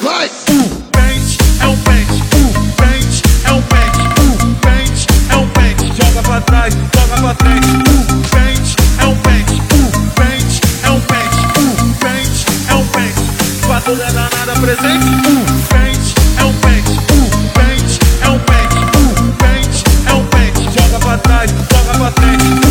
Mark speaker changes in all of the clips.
Speaker 1: Vai!
Speaker 2: Pente é um pente, uh. pente é um pente, uh. pente é um pente. Joga pra trás, joga pra trás. Uh. Pente é um pente, uh. pente é um pente, uh. pente é um pente.
Speaker 1: Fatura
Speaker 2: danada presente.
Speaker 1: Uh. Pente é um pente, uh. pente é um pente, uh. pente é um pente. Joga pra trás, joga pra trás.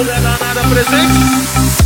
Speaker 1: É danada presente.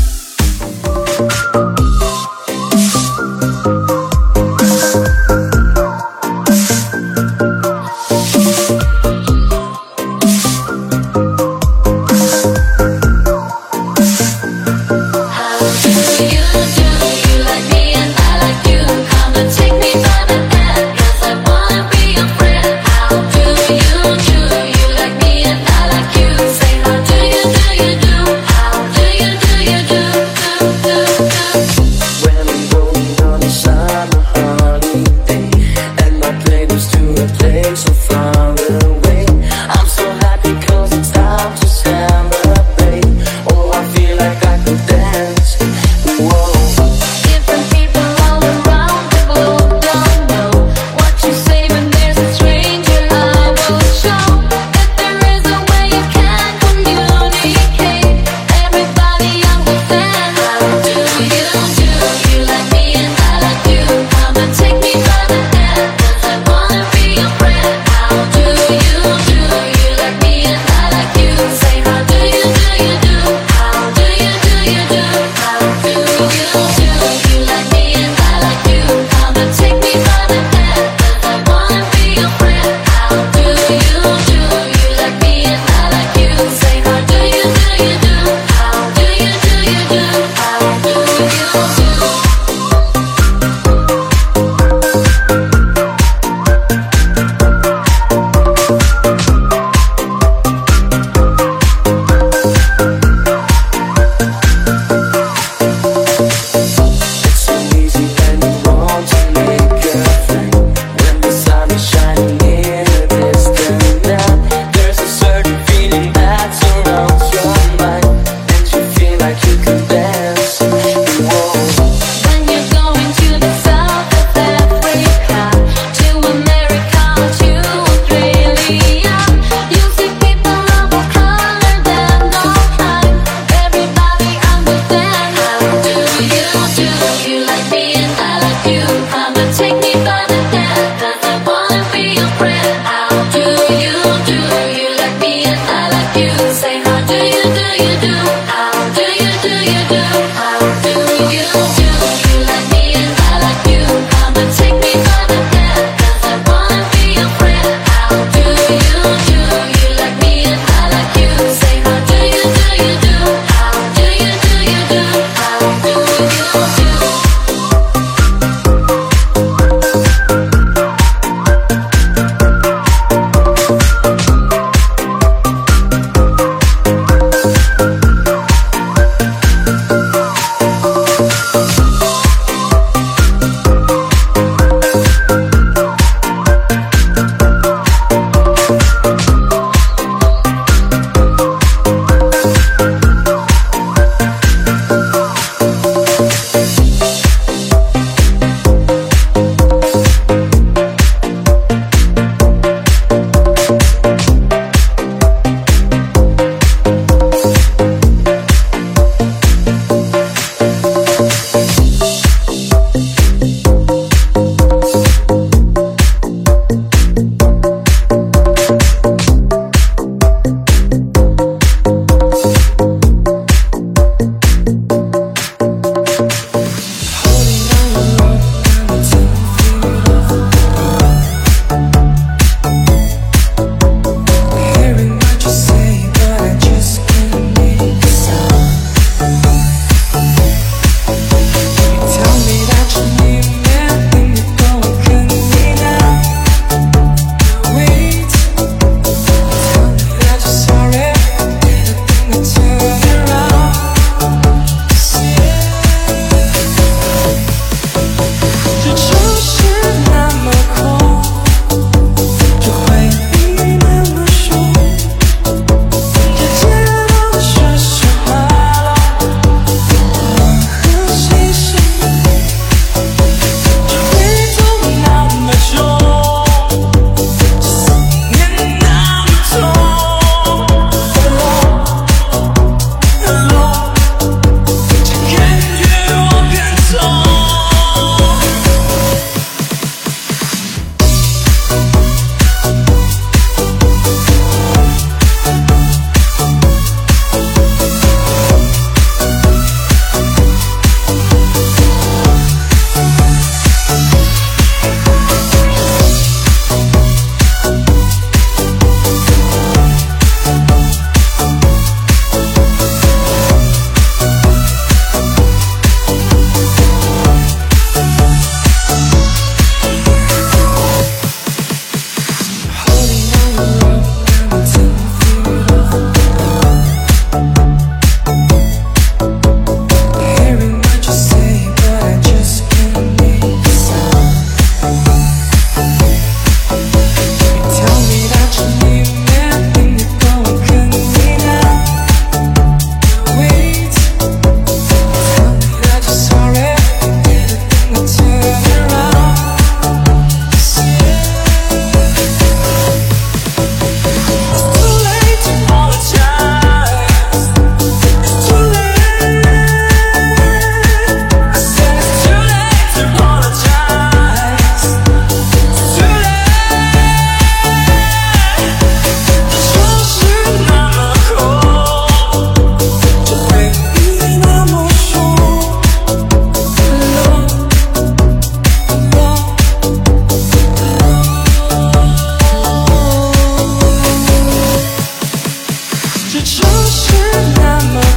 Speaker 1: 是那么